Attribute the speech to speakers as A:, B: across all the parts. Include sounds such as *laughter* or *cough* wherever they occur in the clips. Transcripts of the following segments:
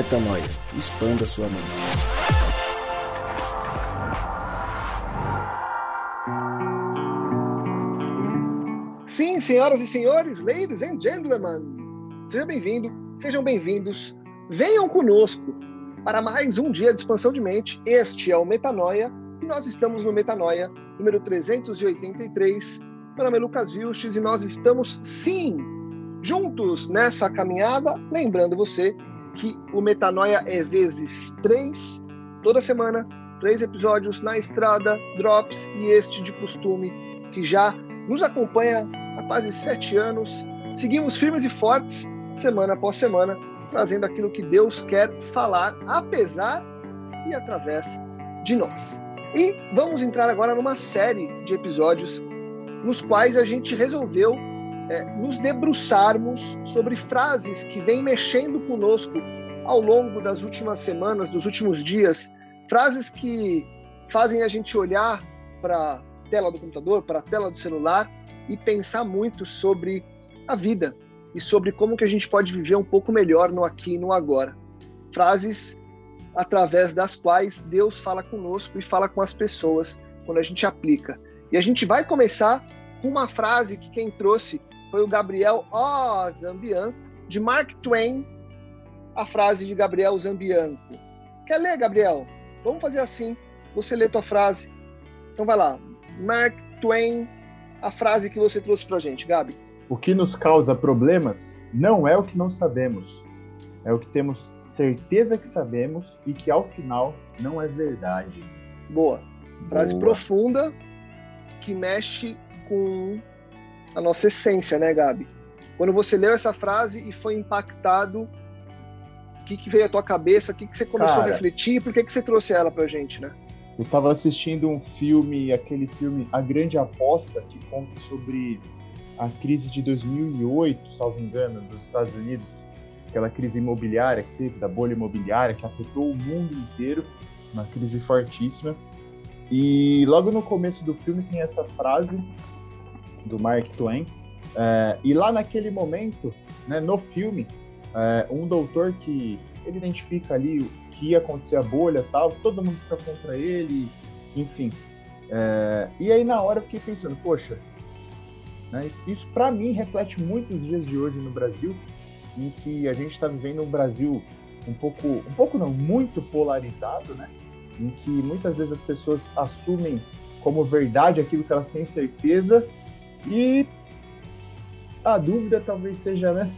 A: Metanoia. Expanda sua mente.
B: Sim, senhoras e senhores, ladies and gentlemen, seja bem-vindo, sejam bem-vindos, venham conosco para mais um dia de expansão de mente. Este é o Metanoia e nós estamos no Metanoia número 383. Meu nome é Lucas Vilches e nós estamos, sim, juntos nessa caminhada. Lembrando você que o Metanoia é vezes três, toda semana, três episódios na estrada, drops e este de costume que já nos acompanha há quase sete anos. Seguimos firmes e fortes, semana após semana, trazendo aquilo que Deus quer falar, apesar e através de nós. E vamos entrar agora numa série de episódios nos quais a gente resolveu é, nos debruçarmos sobre frases que vêm mexendo conosco ao longo das últimas semanas, dos últimos dias, frases que fazem a gente olhar para a tela do computador, para a tela do celular e pensar muito sobre a vida e sobre como que a gente pode viver um pouco melhor no aqui e no agora. Frases através das quais Deus fala conosco e fala com as pessoas quando a gente aplica. E a gente vai começar com uma frase que quem trouxe foi o Gabriel O. Zambian, de Mark Twain, a frase de Gabriel Zambianco. Quer ler, Gabriel? Vamos fazer assim. Você lê tua frase. Então vai lá. Mark Twain, a frase que você trouxe pra gente, Gabi.
C: O que nos causa problemas não é o que não sabemos, é o que temos certeza que sabemos e que ao final não é verdade.
B: Boa. Frase Boa. profunda que mexe com a nossa essência, né, Gabi? Quando você leu essa frase e foi impactado, o que, que veio à tua cabeça? O que, que você começou Cara, a refletir? Por que, que você trouxe ela pra gente, né?
C: Eu estava assistindo um filme, aquele filme A Grande Aposta, que conta sobre a crise de 2008, salvo engano, dos Estados Unidos, aquela crise imobiliária que teve, da bolha imobiliária, que afetou o mundo inteiro, uma crise fortíssima. E logo no começo do filme tem essa frase do Mark Twain. É, e lá naquele momento, né, no filme, é, um doutor que ele identifica ali que ia acontecer a bolha tal, todo mundo fica contra ele, enfim. É, e aí na hora eu fiquei pensando, poxa, né, isso, isso para mim reflete muito os dias de hoje no Brasil, em que a gente está vivendo um Brasil um pouco, um pouco não, muito polarizado, né? Em que muitas vezes as pessoas assumem como verdade aquilo que elas têm certeza e a dúvida talvez seja né,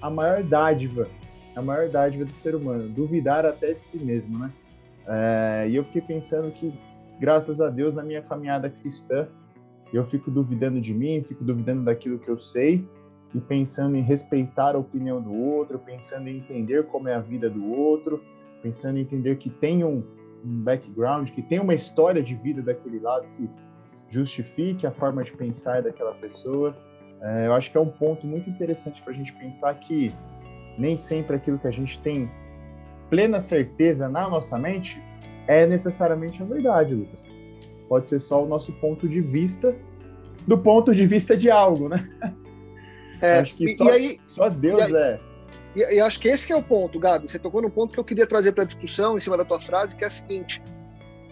C: a maior dádiva, a maior dádiva do ser humano, duvidar até de si mesmo, né? É, e eu fiquei pensando que, graças a Deus, na minha caminhada cristã, eu fico duvidando de mim, fico duvidando daquilo que eu sei e pensando em respeitar a opinião do outro, pensando em entender como é a vida do outro, pensando em entender que tem um, um background, que tem uma história de vida daquele lado que justifique a forma de pensar daquela pessoa. É, eu acho que é um ponto muito interessante para a gente pensar que nem sempre aquilo que a gente tem plena certeza na nossa mente é necessariamente a verdade, Lucas. Pode ser só o nosso ponto de vista do ponto de vista de algo, né?
B: É, acho que só, aí,
C: só Deus
B: aí,
C: é.
B: E, e acho que esse é o ponto, Gabi. Você tocou num ponto que eu queria trazer para a discussão em cima da tua frase, que é a seguinte: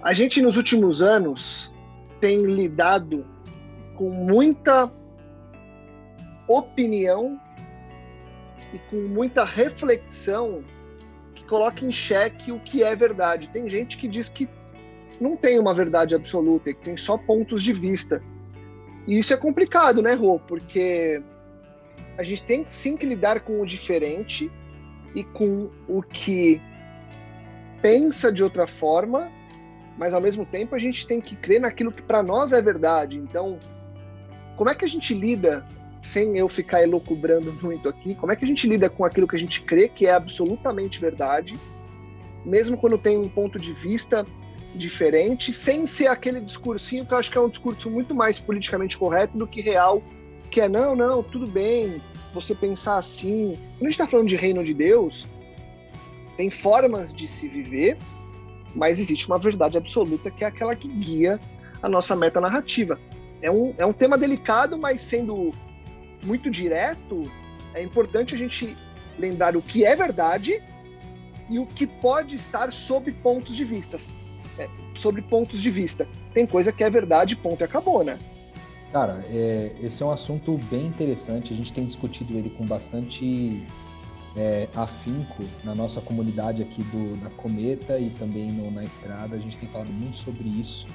B: a gente nos últimos anos tem lidado com muita opinião e com muita reflexão que coloca em xeque o que é verdade. Tem gente que diz que não tem uma verdade absoluta, que tem só pontos de vista. E isso é complicado, né, Rô? Porque a gente tem sim que lidar com o diferente e com o que pensa de outra forma mas ao mesmo tempo a gente tem que crer naquilo que para nós é verdade. Então, como é que a gente lida, sem eu ficar elocubrando *laughs* muito aqui, como é que a gente lida com aquilo que a gente crê que é absolutamente verdade, mesmo quando tem um ponto de vista diferente, sem ser aquele discursinho que eu acho que é um discurso muito mais politicamente correto do que real, que é não, não, tudo bem, você pensar assim. Quando a gente está falando de reino de Deus, tem formas de se viver mas existe uma verdade absoluta que é aquela que guia a nossa meta narrativa. É um, é um tema delicado, mas sendo muito direto, é importante a gente lembrar o que é verdade e o que pode estar sob pontos de vista. É, sobre pontos de vista. Tem coisa que é verdade, ponto e acabou, né?
D: Cara, é, esse é um assunto bem interessante. A gente tem discutido ele com bastante é, afinco na nossa comunidade aqui do, da Cometa e também no, na Estrada. A gente tem falado muito sobre isso,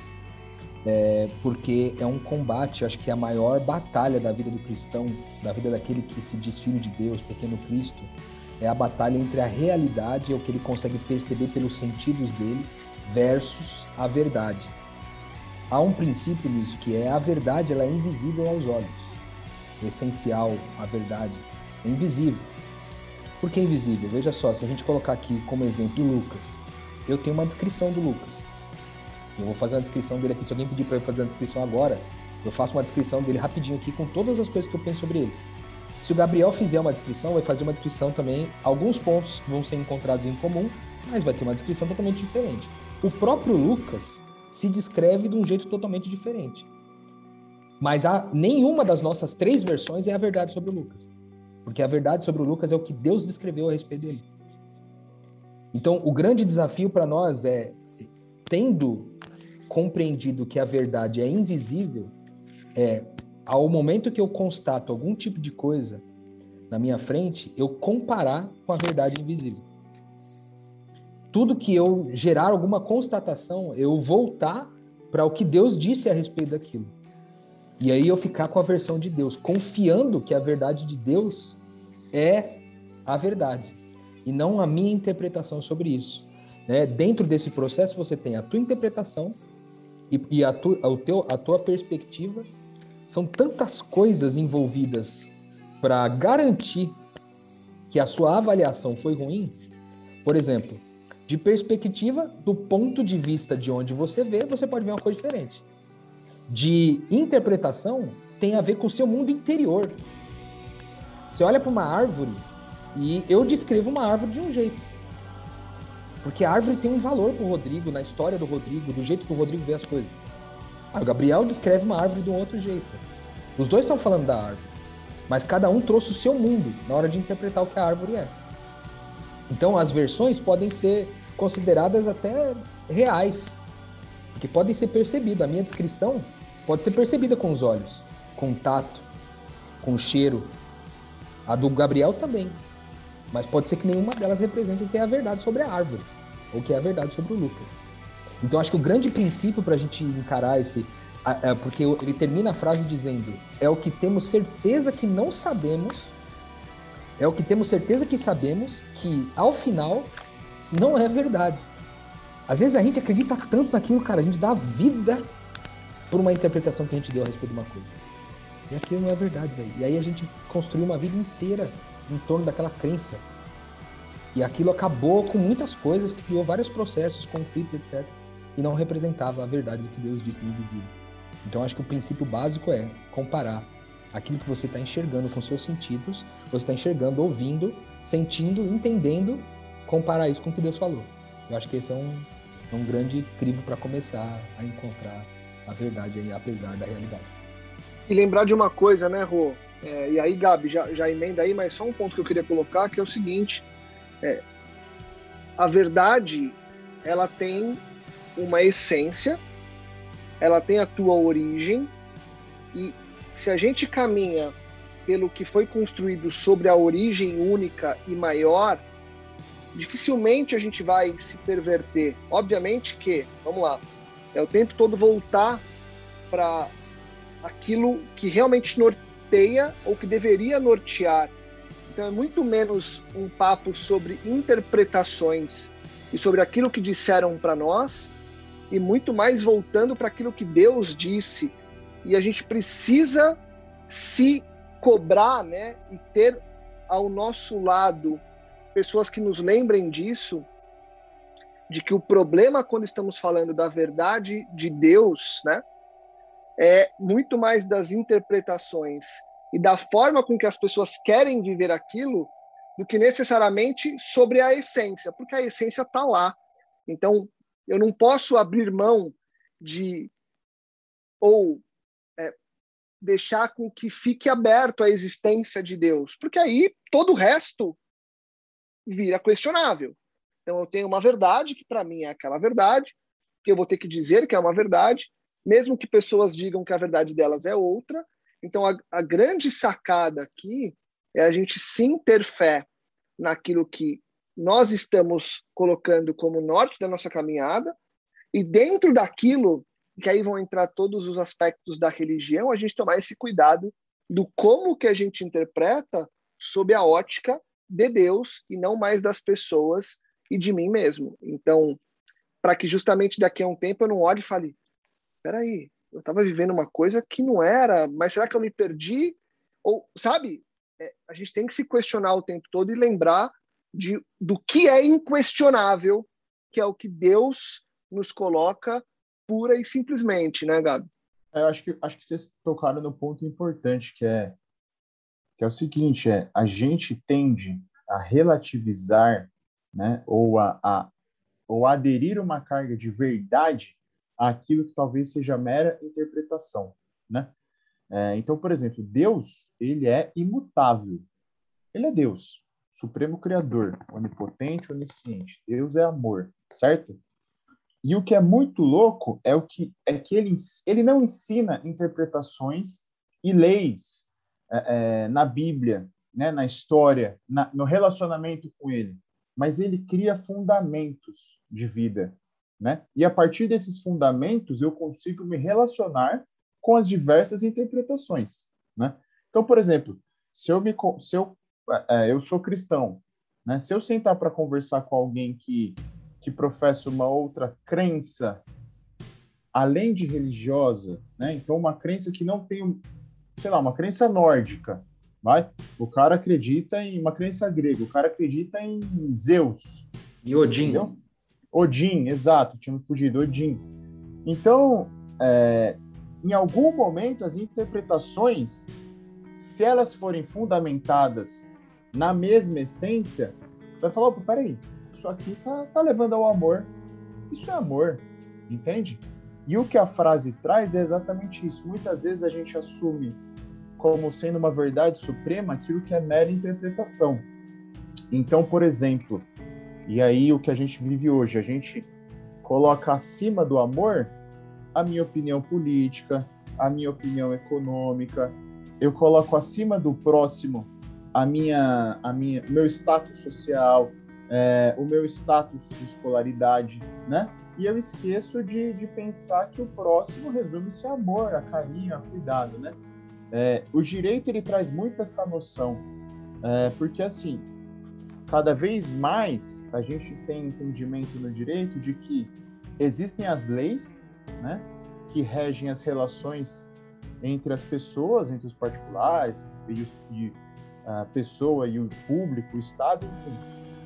D: é, porque é um combate. Acho que é a maior batalha da vida do cristão, da vida daquele que se diz filho de Deus, pequeno Cristo, é a batalha entre a realidade, é o que ele consegue perceber pelos sentidos dele, versus a verdade. Há um princípio nisso que é a verdade, ela é invisível aos olhos. O essencial, a verdade, é invisível. Por que invisível? Veja só, se a gente colocar aqui como exemplo Lucas, eu tenho uma descrição do Lucas. Eu vou fazer uma descrição dele aqui. Se alguém pedir para eu fazer uma descrição agora, eu faço uma descrição dele rapidinho aqui com todas as coisas que eu penso sobre ele. Se o Gabriel fizer uma descrição, vai fazer uma descrição também. Alguns pontos vão ser encontrados em comum, mas vai ter uma descrição totalmente diferente. O próprio Lucas se descreve de um jeito totalmente diferente. Mas há, nenhuma das nossas três versões é a verdade sobre o Lucas. Porque a verdade sobre o Lucas é o que Deus descreveu a respeito dele. Então, o grande desafio para nós é, tendo compreendido que a verdade é invisível, é ao momento que eu constato algum tipo de coisa na minha frente, eu comparar com a verdade invisível. Tudo que eu gerar alguma constatação, eu voltar para o que Deus disse a respeito daquilo. E aí eu ficar com a versão de Deus, confiando que a verdade de Deus é a verdade e não a minha interpretação sobre isso. Né? Dentro desse processo você tem a tua interpretação e, e a, tu, a, teu, a tua perspectiva são tantas coisas envolvidas para garantir que a sua avaliação foi ruim. Por exemplo, de perspectiva, do ponto de vista de onde você vê, você pode ver uma coisa diferente. De interpretação, tem a ver com o seu mundo interior. Você olha para uma árvore e eu descrevo uma árvore de um jeito. Porque a árvore tem um valor para o Rodrigo, na história do Rodrigo, do jeito que o Rodrigo vê as coisas. Aí o Gabriel descreve uma árvore de um outro jeito. Os dois estão falando da árvore, mas cada um trouxe o seu mundo na hora de interpretar o que a árvore é. Então as versões podem ser consideradas até reais, porque podem ser percebidas. A minha descrição pode ser percebida com os olhos, com tato, com cheiro. A do Gabriel também. Mas pode ser que nenhuma delas represente o que é a verdade sobre a árvore, ou o que é a verdade sobre o Lucas. Então acho que o grande princípio para a gente encarar esse. Porque ele termina a frase dizendo: é o que temos certeza que não sabemos, é o que temos certeza que sabemos, que ao final não é verdade. Às vezes a gente acredita tanto naquilo, cara, a gente dá vida por uma interpretação que a gente deu a respeito de uma coisa. E aquilo não é verdade, velho. E aí a gente construiu uma vida inteira em torno daquela crença. E aquilo acabou com muitas coisas, criou vários processos, conflitos, etc e não representava a verdade do que Deus disse no invisível. Então acho que o princípio básico é comparar aquilo que você está enxergando com seus sentidos, você está enxergando, ouvindo, sentindo, entendendo, comparar isso com o que Deus falou. Eu acho que esse é um, um grande crivo para começar a encontrar a verdade apesar da realidade.
B: E lembrar de uma coisa, né, Rô? É, e aí, Gabi, já, já emenda aí, mas só um ponto que eu queria colocar, que é o seguinte: é, a verdade ela tem uma essência, ela tem a tua origem, e se a gente caminha pelo que foi construído sobre a origem única e maior, dificilmente a gente vai se perverter. Obviamente que, vamos lá, é o tempo todo voltar para aquilo que realmente norteia ou que deveria nortear. Então é muito menos um papo sobre interpretações e sobre aquilo que disseram para nós e muito mais voltando para aquilo que Deus disse. E a gente precisa se cobrar, né, e ter ao nosso lado pessoas que nos lembrem disso, de que o problema quando estamos falando da verdade de Deus, né, é muito mais das interpretações e da forma com que as pessoas querem viver aquilo do que necessariamente sobre a essência, porque a essência está lá. Então, eu não posso abrir mão de ou é, deixar com que fique aberto a existência de Deus, porque aí todo o resto vira questionável. Então eu tenho uma verdade que para mim é aquela verdade, que eu vou ter que dizer que é uma verdade, mesmo que pessoas digam que a verdade delas é outra. Então a, a grande sacada aqui é a gente sim ter fé naquilo que nós estamos colocando como norte da nossa caminhada, e dentro daquilo, que aí vão entrar todos os aspectos da religião, a gente tomar esse cuidado do como que a gente interpreta sob a ótica de Deus e não mais das pessoas e de mim mesmo. Então, para que justamente daqui a um tempo eu não olhe e fale: peraí, eu estava vivendo uma coisa que não era, mas será que eu me perdi? Ou, sabe, é, a gente tem que se questionar o tempo todo e lembrar de, do que é inquestionável, que é o que Deus nos coloca pura e simplesmente, né, Gabi?
C: É, eu acho que, acho que vocês tocaram no ponto importante, que é, que é o seguinte, é, a gente tende a relativizar, né, ou a, a ou aderir uma carga de verdade àquilo que talvez seja mera interpretação, né? É, então, por exemplo, Deus, ele é imutável. Ele é Deus. Supremo Criador, onipotente, onisciente. Deus é amor, certo? E o que é muito louco é o que é que ele, ele não ensina interpretações e leis é, é, na Bíblia, né, na história, na, no relacionamento com ele, mas ele cria fundamentos de vida, né? E a partir desses fundamentos eu consigo me relacionar com as diversas interpretações, né? Então, por exemplo, se eu me se eu é, é, eu sou cristão, né? Se eu sentar para conversar com alguém que que professa uma outra crença além de religiosa, né? Então uma crença que não tem, sei lá, uma crença nórdica, vai? O cara acredita em uma crença grega, o cara acredita em Zeus.
A: E Odin. Entendeu?
C: Odin, exato, tinha me fugido, Odin. Então, é, em algum momento, as interpretações, se elas forem fundamentadas na mesma essência, você vai falar, opa, peraí, isso aqui tá, tá levando ao amor. Isso é amor, entende? E o que a frase traz é exatamente isso. Muitas vezes a gente assume como sendo uma verdade suprema aquilo que é mera interpretação. Então, por exemplo, e aí o que a gente vive hoje, a gente coloca acima do amor a minha opinião política, a minha opinião econômica, eu coloco acima do próximo a minha, a minha, meu status social, é, o meu status de escolaridade, né? E eu esqueço de, de pensar que o próximo resume-se a amor, a carinho, a cuidado, né? É, o direito ele traz muito essa noção, é, porque assim, cada vez mais a gente tem entendimento no direito de que existem as leis, né, que regem as relações entre as pessoas, entre os particulares, e, os, e a pessoa e o público, o Estado, enfim.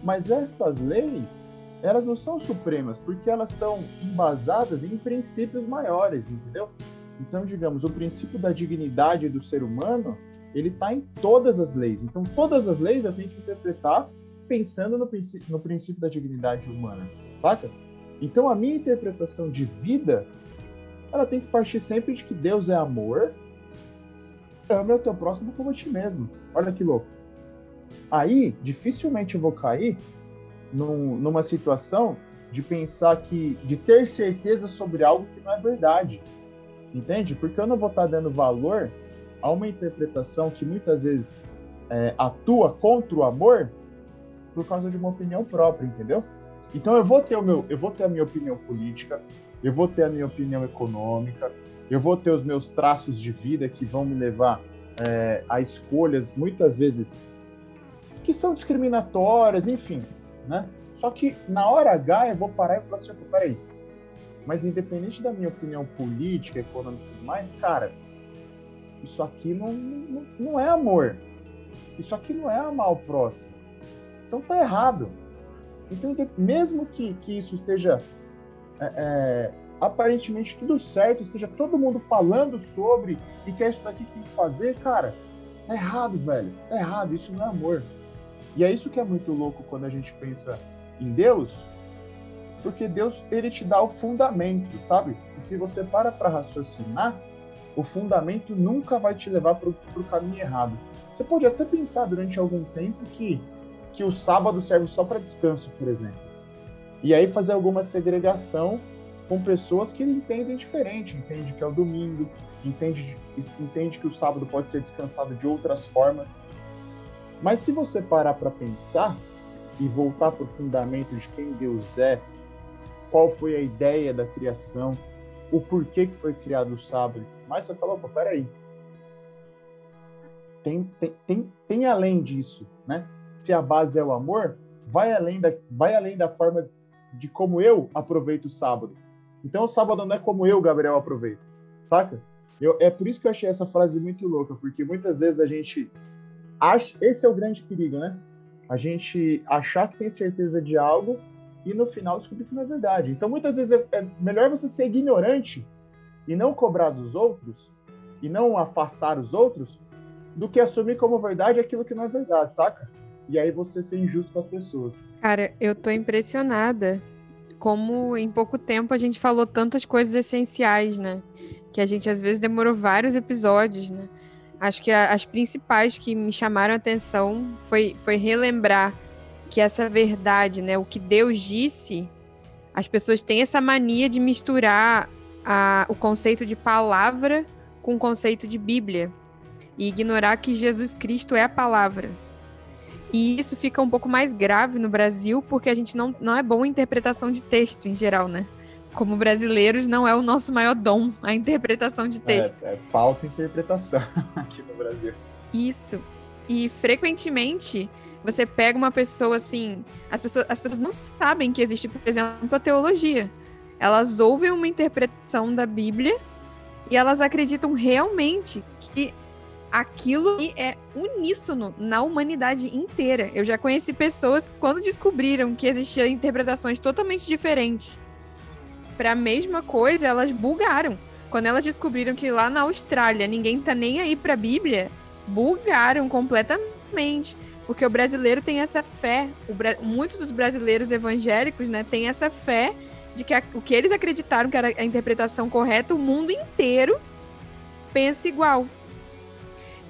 C: Mas estas leis, elas não são supremas, porque elas estão embasadas em princípios maiores, entendeu? Então, digamos, o princípio da dignidade do ser humano, ele está em todas as leis. Então, todas as leis eu tenho que interpretar pensando no princípio, no princípio da dignidade humana, saca? Então, a minha interpretação de vida, ela tem que partir sempre de que Deus é amor, ama o teu próximo como a ti mesmo. Olha que louco. Aí, dificilmente eu vou cair num, numa situação de pensar que, de ter certeza sobre algo que não é verdade. Entende? Porque eu não vou estar dando valor a uma interpretação que muitas vezes é, atua contra o amor por causa de uma opinião própria, entendeu? Então eu vou ter o meu, eu vou ter a minha opinião política, eu vou ter a minha opinião econômica, eu vou ter os meus traços de vida que vão me levar é, a escolhas muitas vezes que são discriminatórias, enfim, né? Só que na hora H eu vou parar e falar assim, peraí, mas independente da minha opinião política, econômica e tudo mais, cara, isso aqui não, não, não é amor. Isso aqui não é amar o próximo. Então tá errado. Então, mesmo que, que isso esteja é, é, aparentemente tudo certo, esteja todo mundo falando sobre e que é isso daqui que tem que fazer, cara, tá errado, velho. Tá errado, isso não é amor. E é isso que é muito louco quando a gente pensa em Deus, porque Deus, ele te dá o fundamento, sabe? E se você para para raciocinar, o fundamento nunca vai te levar para o caminho errado. Você pode até pensar durante algum tempo que que o sábado serve só para descanso, por exemplo. E aí fazer alguma segregação com pessoas que entendem diferente, entende que é o domingo, entende, entende que o sábado pode ser descansado de outras formas. Mas se você parar para pensar e voltar para o fundamento de quem Deus é, qual foi a ideia da criação, o porquê que foi criado o sábado, mas você fala, opa, peraí, tem, tem, tem, tem além disso, né? Se a base é o amor, vai além da, vai além da forma de como eu aproveito o sábado. Então o sábado não é como eu, Gabriel, aproveito, saca? Eu, é por isso que eu achei essa frase muito louca, porque muitas vezes a gente acha, esse é o grande perigo, né? A gente achar que tem certeza de algo e no final descobrir que não é verdade. Então muitas vezes é, é melhor você ser ignorante e não cobrar dos outros e não afastar os outros do que assumir como verdade aquilo que não é verdade, saca? E aí você ser injusto com as pessoas.
E: Cara, eu tô impressionada como em pouco tempo a gente falou tantas coisas essenciais, né? Que a gente às vezes demorou vários episódios, né? Acho que a, as principais que me chamaram a atenção foi, foi relembrar que essa verdade, né? O que Deus disse, as pessoas têm essa mania de misturar a, o conceito de palavra com o conceito de Bíblia e ignorar que Jesus Cristo é a palavra. E isso fica um pouco mais grave no Brasil, porque a gente não, não é bom em interpretação de texto em geral, né? Como brasileiros, não é o nosso maior dom a interpretação de texto.
C: É, é falta interpretação *laughs* aqui no Brasil.
E: Isso. E frequentemente você pega uma pessoa assim, as pessoas, as pessoas não sabem que existe, por exemplo, a teologia. Elas ouvem uma interpretação da Bíblia e elas acreditam realmente que aquilo é uníssono na humanidade inteira. Eu já conheci pessoas que, quando descobriram que existiam interpretações totalmente diferentes para a mesma coisa, elas bugaram. Quando elas descobriram que lá na Austrália ninguém tá nem aí para a Bíblia, bugaram completamente. Porque o brasileiro tem essa fé, muitos dos brasileiros evangélicos, né, têm essa fé de que a, o que eles acreditaram que era a interpretação correta, o mundo inteiro pensa igual.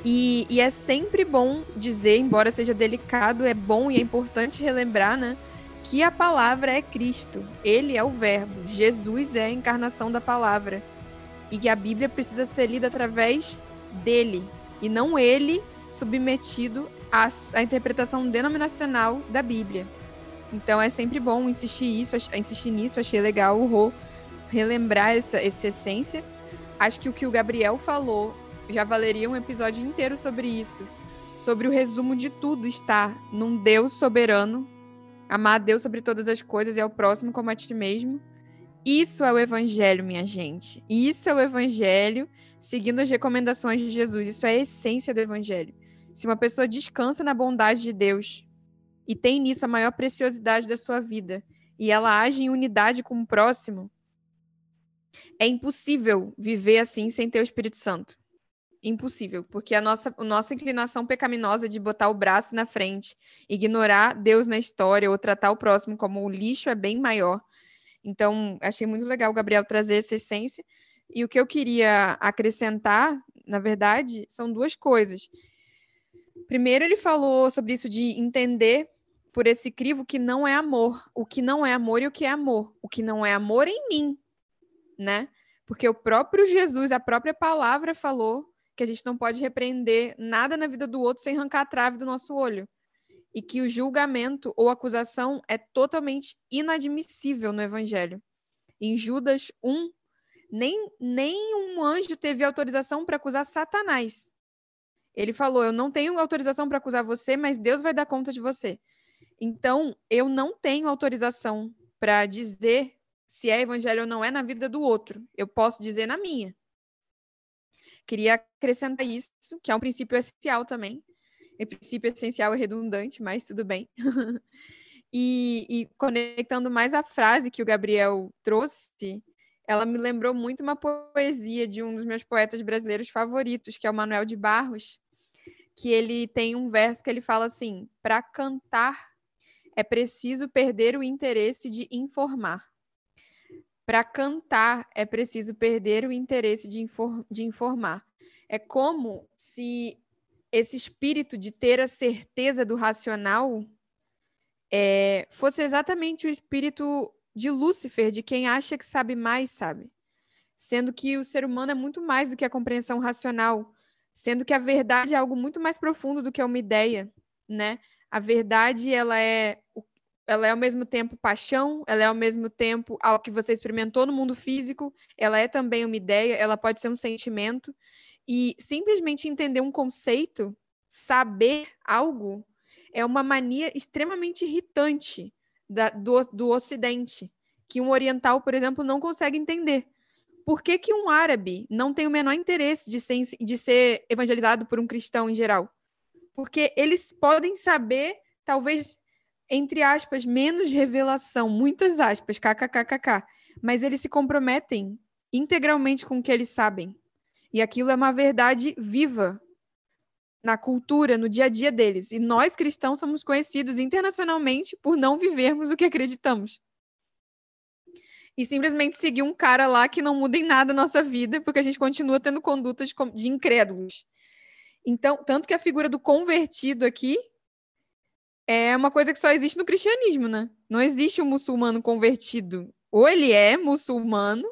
E: E, e, é sempre bom dizer, embora seja delicado, é bom e é importante relembrar, né? Que a palavra é Cristo. Ele é o Verbo. Jesus é a encarnação da palavra. E que a Bíblia precisa ser lida através dele. E não ele submetido à, à interpretação denominacional da Bíblia. Então é sempre bom insistir, isso, insistir nisso. Achei legal o Rô relembrar essa, essa essência. Acho que o que o Gabriel falou já valeria um episódio inteiro sobre isso. Sobre o resumo de tudo estar num Deus soberano, amar a Deus sobre todas as coisas e ao próximo como a ti mesmo. Isso é o evangelho, minha gente. Isso é o evangelho, seguindo as recomendações de Jesus. Isso é a essência do evangelho. Se uma pessoa descansa na bondade de Deus e tem nisso a maior preciosidade da sua vida, e ela age em unidade com o próximo, é impossível viver assim sem ter o Espírito Santo impossível, porque a nossa, a nossa inclinação pecaminosa de botar o braço na frente, ignorar Deus na história ou tratar o próximo como lixo é bem maior. Então, achei muito legal o Gabriel trazer essa essência. E o que eu queria acrescentar, na verdade, são duas coisas. Primeiro, ele falou sobre isso de entender por esse crivo que não é amor, o que não é amor e o que é amor, o que não é amor em mim, né? Porque o próprio Jesus, a própria palavra falou que a gente não pode repreender nada na vida do outro sem arrancar a trave do nosso olho. E que o julgamento ou acusação é totalmente inadmissível no Evangelho. Em Judas 1, nem, nem um anjo teve autorização para acusar Satanás. Ele falou: Eu não tenho autorização para acusar você, mas Deus vai dar conta de você. Então, eu não tenho autorização para dizer se é evangelho ou não é na vida do outro. Eu posso dizer na minha. Queria acrescentar isso, que é um princípio essencial também. E princípio essencial é redundante, mas tudo bem. *laughs* e, e conectando mais a frase que o Gabriel trouxe, ela me lembrou muito uma poesia de um dos meus poetas brasileiros favoritos, que é o Manuel de Barros, que ele tem um verso que ele fala assim: para cantar é preciso perder o interesse de informar. Para cantar é preciso perder o interesse de, infor de informar. É como se esse espírito de ter a certeza do racional é, fosse exatamente o espírito de Lúcifer, de quem acha que sabe mais, sabe? Sendo que o ser humano é muito mais do que a compreensão racional, sendo que a verdade é algo muito mais profundo do que uma ideia, né? A verdade, ela é ela é ao mesmo tempo paixão, ela é ao mesmo tempo algo que você experimentou no mundo físico, ela é também uma ideia, ela pode ser um sentimento. E simplesmente entender um conceito, saber algo, é uma mania extremamente irritante da, do, do Ocidente, que um oriental, por exemplo, não consegue entender. Por que, que um árabe não tem o menor interesse de ser, de ser evangelizado por um cristão em geral? Porque eles podem saber, talvez entre aspas, menos revelação, muitas aspas, kkkk, mas eles se comprometem integralmente com o que eles sabem. E aquilo é uma verdade viva na cultura, no dia a dia deles. E nós cristãos somos conhecidos internacionalmente por não vivermos o que acreditamos. E simplesmente seguir um cara lá que não muda em nada a nossa vida, porque a gente continua tendo condutas de incrédulos. Então, tanto que a figura do convertido aqui é uma coisa que só existe no cristianismo, né? Não existe um muçulmano convertido. Ou ele é muçulmano,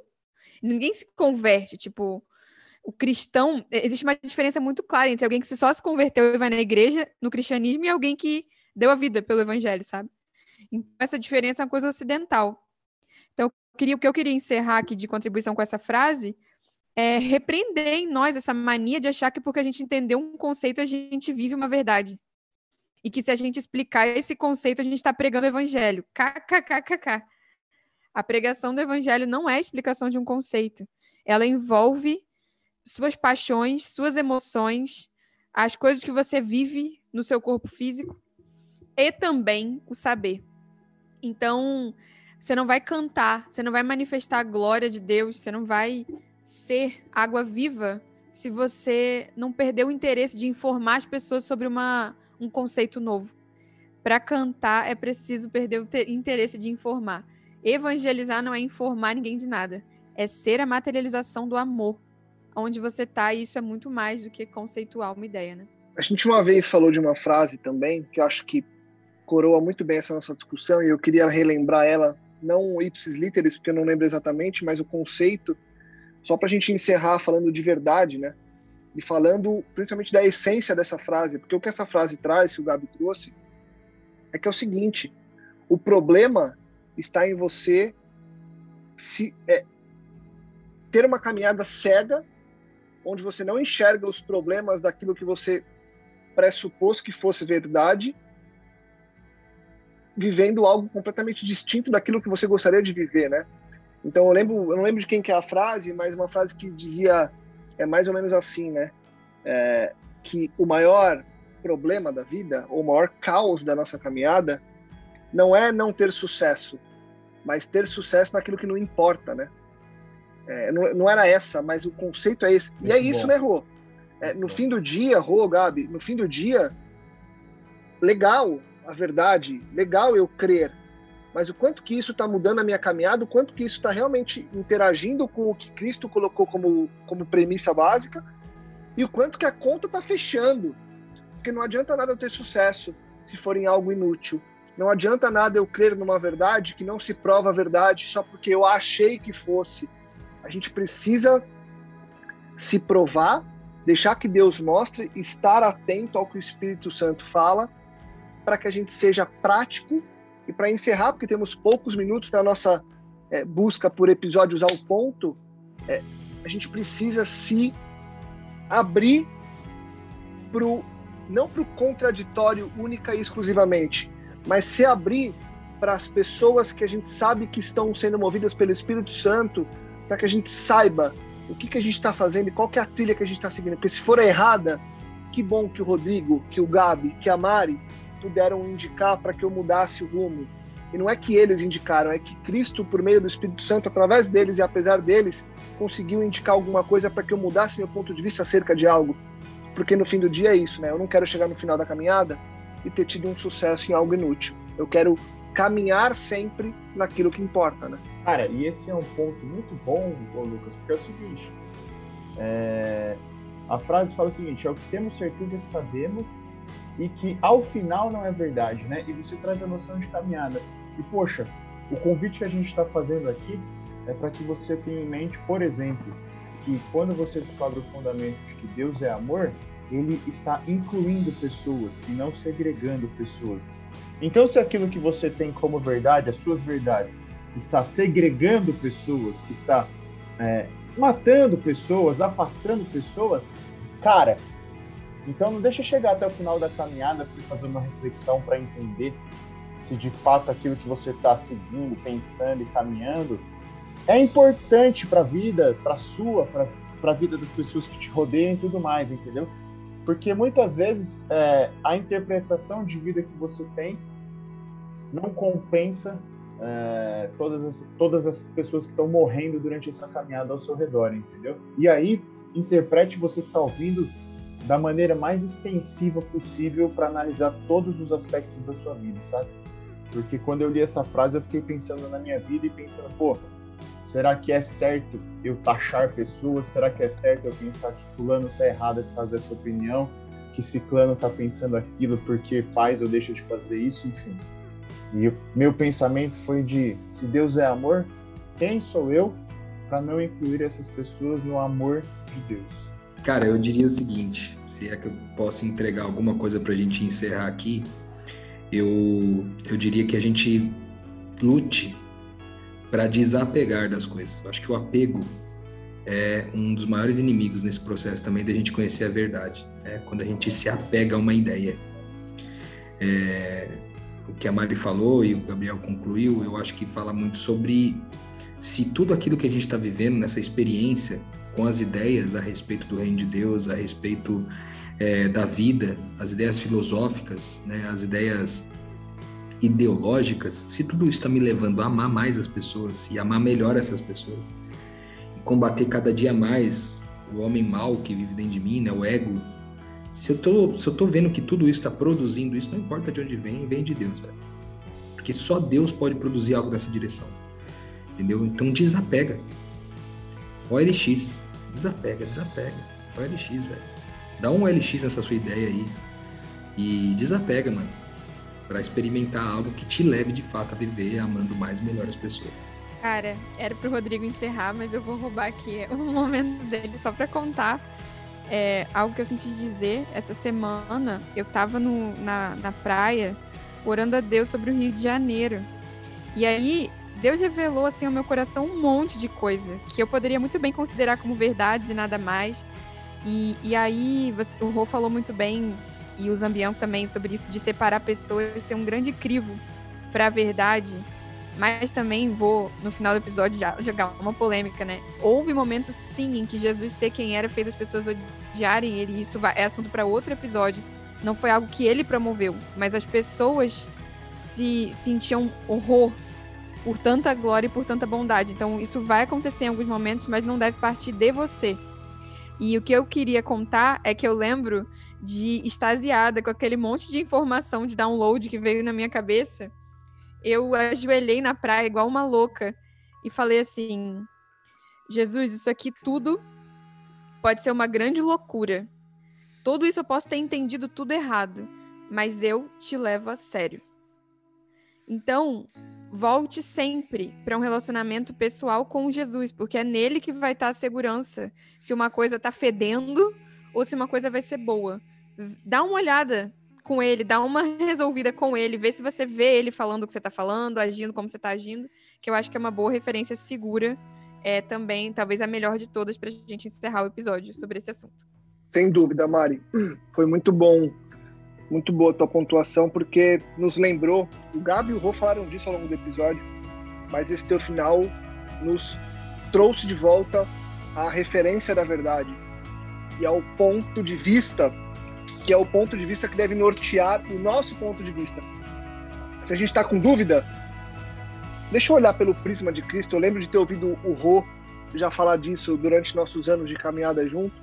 E: ninguém se converte, tipo, o cristão, existe uma diferença muito clara entre alguém que só se converteu e vai na igreja no cristianismo e alguém que deu a vida pelo evangelho, sabe? Então, essa diferença é uma coisa ocidental. Queria, o que eu queria encerrar aqui de contribuição com essa frase é repreender em nós essa mania de achar que porque a gente entendeu um conceito, a gente vive uma verdade e que se a gente explicar esse conceito, a gente está pregando o evangelho. KKKKK. A pregação do evangelho não é a explicação de um conceito. Ela envolve suas paixões, suas emoções, as coisas que você vive no seu corpo físico e também o saber. Então, você não vai cantar, você não vai manifestar a glória de Deus, você não vai ser água viva se você não perder o interesse de informar as pessoas sobre uma um conceito novo. Para cantar é preciso perder o interesse de informar. Evangelizar não é informar ninguém de nada, é ser a materialização do amor. Onde você está, e isso é muito mais do que conceitual uma ideia, né?
B: A gente uma vez falou de uma frase também, que eu acho que coroa muito bem essa nossa discussão, e eu queria relembrar ela, não ipsis literis, porque eu não lembro exatamente, mas o conceito, só para a gente encerrar falando de verdade, né? e falando principalmente da essência dessa frase, porque o que essa frase traz, que o Gabi trouxe, é que é o seguinte: o problema está em você se é, ter uma caminhada cega, onde você não enxerga os problemas daquilo que você pressupôs que fosse verdade, vivendo algo completamente distinto daquilo que você gostaria de viver, né? Então eu lembro, eu não lembro de quem que é a frase, mas uma frase que dizia é mais ou menos assim, né? É, que o maior problema da vida, ou o maior caos da nossa caminhada, não é não ter sucesso, mas ter sucesso naquilo que não importa, né? É, não, não, era essa, mas o conceito é esse. Muito e é isso, bom. né, Rô? É, no fim do dia, Rô, Gabi, no fim do dia, legal a verdade, legal eu crer, mas o quanto que isso está mudando a minha caminhada, o quanto que isso está realmente interagindo com o que Cristo colocou como, como premissa básica e o quanto que a conta está fechando. Porque não adianta nada eu ter sucesso se for em algo inútil. Não adianta nada eu crer numa verdade que não se prova a verdade só porque eu achei que fosse. A gente precisa se provar, deixar que Deus mostre, estar atento ao que o Espírito Santo fala, para que a gente seja prático e para encerrar, porque temos poucos minutos na nossa é, busca por episódios ao ponto, é, a gente precisa se abrir pro, não para o contraditório única e exclusivamente, mas se abrir para as pessoas que a gente sabe que estão sendo movidas pelo Espírito Santo, para que a gente saiba o que, que a gente está fazendo e qual é a trilha que a gente está seguindo. Porque se for errada, que bom que o Rodrigo, que o Gabi, que a Mari puderam indicar para que eu mudasse o rumo. E não é que eles indicaram, é que Cristo, por meio do Espírito Santo, através deles e apesar deles, conseguiu indicar alguma coisa para que eu mudasse meu ponto de vista acerca de algo. Porque no fim do dia é isso, né? Eu não quero chegar no final da caminhada e ter tido um sucesso em algo inútil. Eu quero caminhar sempre naquilo que importa, né?
C: Cara, e esse é um ponto muito bom, Lucas, porque é o seguinte: é... a frase fala o seguinte, é o que temos certeza que sabemos e que ao final não é verdade, né? E você traz a noção de caminhada. E poxa, o convite que a gente está fazendo aqui é para que você tenha em mente, por exemplo, que quando você descobre o fundamento de que Deus é amor, ele está incluindo pessoas e não segregando pessoas. Então, se aquilo que você tem como verdade, as suas verdades, está segregando pessoas, está é, matando pessoas, afastando pessoas, cara, então não deixa chegar até o final da caminhada para você fazer uma reflexão para entender se de fato aquilo que você está seguindo, pensando e caminhando é importante para a vida, para sua, para a vida das pessoas que te rodeiam e tudo mais, entendeu? Porque muitas vezes é, a interpretação de vida que você tem não compensa é, todas, as, todas as pessoas que estão morrendo durante essa caminhada ao seu redor, entendeu? E aí, interprete você que está ouvindo da maneira mais extensiva possível para analisar todos os aspectos da sua vida, sabe? Porque quando eu li essa frase, eu fiquei pensando na minha vida e pensando, pô, será que é certo eu taxar pessoas? Será que é certo eu pensar que fulano tá errado de fazer essa opinião? Que ciclano tá pensando aquilo porque faz ou deixa de fazer isso? Enfim. E meu pensamento foi de, se Deus é amor, quem sou eu para não incluir essas pessoas no amor de Deus?
D: Cara, eu diria o seguinte, se é que eu posso entregar alguma coisa para a gente encerrar aqui, eu, eu diria que a gente lute para desapegar das coisas. Eu acho que o apego é um dos maiores inimigos nesse processo também da gente conhecer a verdade. Né? Quando a gente se apega a uma ideia. É, o que a Mari falou e o Gabriel concluiu, eu acho que fala muito sobre se tudo aquilo que a gente está vivendo nessa experiência com as ideias a respeito do reino de Deus, a respeito é, da vida, as ideias filosóficas, né, as ideias ideológicas, se tudo isso está me levando a amar mais as pessoas e amar melhor essas pessoas e combater cada dia mais o homem mau que vive dentro de mim, né, o ego. Se eu tô, se eu tô vendo que tudo isso está produzindo isso, não importa de onde vem, vem de Deus, velho. Porque só Deus pode produzir algo nessa direção. Entendeu? Então desapega. OLX, Desapega, desapega. OLX, velho. Dá um LX nessa sua ideia aí e desapega, mano. Pra experimentar algo que te leve de fato a viver amando mais e melhor as pessoas.
E: Cara, era pro Rodrigo encerrar, mas eu vou roubar aqui *laughs* um momento dele só pra contar é, algo que eu senti dizer. Essa semana eu tava no, na, na praia orando a Deus sobre o Rio de Janeiro. E aí Deus revelou assim ao meu coração um monte de coisa que eu poderia muito bem considerar como verdades e nada mais. E, e aí você, o Rô falou muito bem e o Zambião também sobre isso de separar pessoas e ser um grande crivo para a verdade. Mas também vou no final do episódio já jogar uma polêmica, né? Houve momentos sim em que Jesus ser quem era fez as pessoas odiarem ele. E isso é assunto para outro episódio. Não foi algo que ele promoveu, mas as pessoas se sentiam horror por tanta glória e por tanta bondade. Então, isso vai acontecer em alguns momentos, mas não deve partir de você. E o que eu queria contar é que eu lembro de extasiada com aquele monte de informação de download que veio na minha cabeça. Eu ajoelhei na praia igual uma louca e falei assim: Jesus, isso aqui tudo pode ser uma grande loucura. Tudo isso eu posso ter entendido tudo errado, mas eu te levo a sério. Então, volte sempre para um relacionamento pessoal com Jesus, porque é nele que vai estar tá a segurança se uma coisa está fedendo ou se uma coisa vai ser boa. Dá uma olhada com ele, dá uma *laughs* resolvida com ele, vê se você vê ele falando o que você está falando, agindo como você está agindo, que eu acho que é uma boa referência segura, é também talvez a melhor de todas para a gente encerrar o episódio sobre esse assunto.
B: Sem dúvida, Mari. *clears throat* Foi muito bom muito boa a tua pontuação, porque nos lembrou, o Gabi e o Rô falaram disso ao longo do episódio, mas esse teu final nos trouxe de volta à referência da verdade e ao ponto de vista, que é o ponto de vista que deve nortear o nosso ponto de vista. Se a gente está com dúvida, deixa eu olhar pelo prisma de Cristo. Eu lembro de ter ouvido o Rô já falar disso durante nossos anos de caminhada junto.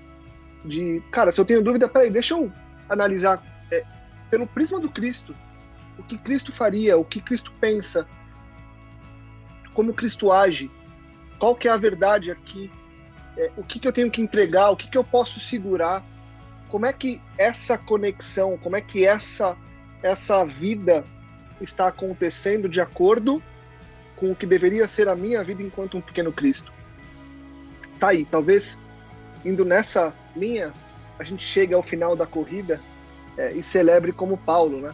B: De, cara, se eu tenho dúvida, peraí, deixa eu analisar pelo prisma do Cristo. O que Cristo faria, o que Cristo pensa, como Cristo age, qual que é a verdade aqui, é, o que, que eu tenho que entregar, o que, que eu posso segurar, como é que essa conexão, como é que essa essa vida está acontecendo de acordo com o que deveria ser a minha vida enquanto um pequeno Cristo. Tá aí, talvez indo nessa linha, a gente chegue ao final da corrida é, e celebre como Paulo, né?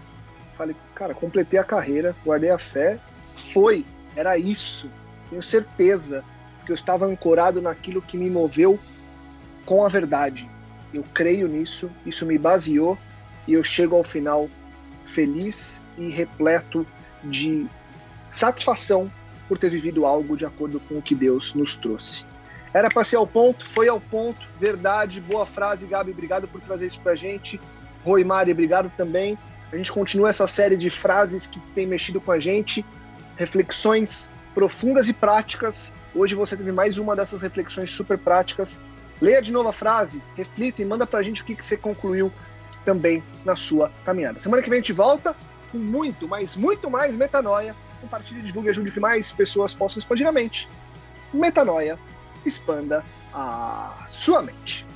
B: Falei, cara, completei a carreira, guardei a fé, foi, era isso. Tenho certeza que eu estava ancorado naquilo que me moveu com a verdade. Eu creio nisso, isso me baseou e eu chego ao final feliz e repleto de satisfação por ter vivido algo de acordo com o que Deus nos trouxe. Era para ser ao ponto, foi ao ponto, verdade, boa frase, Gabi, obrigado por trazer isso pra gente. Roi Mari, obrigado também. A gente continua essa série de frases que tem mexido com a gente, reflexões profundas e práticas. Hoje você teve mais uma dessas reflexões super práticas. Leia de novo a frase, reflita e manda pra gente o que, que você concluiu também na sua caminhada. Semana que vem a gente volta com muito, mas muito mais metanoia. Compartilhe, divulgue, ajude que mais pessoas possam expandir a mente. Metanoia expanda a sua mente.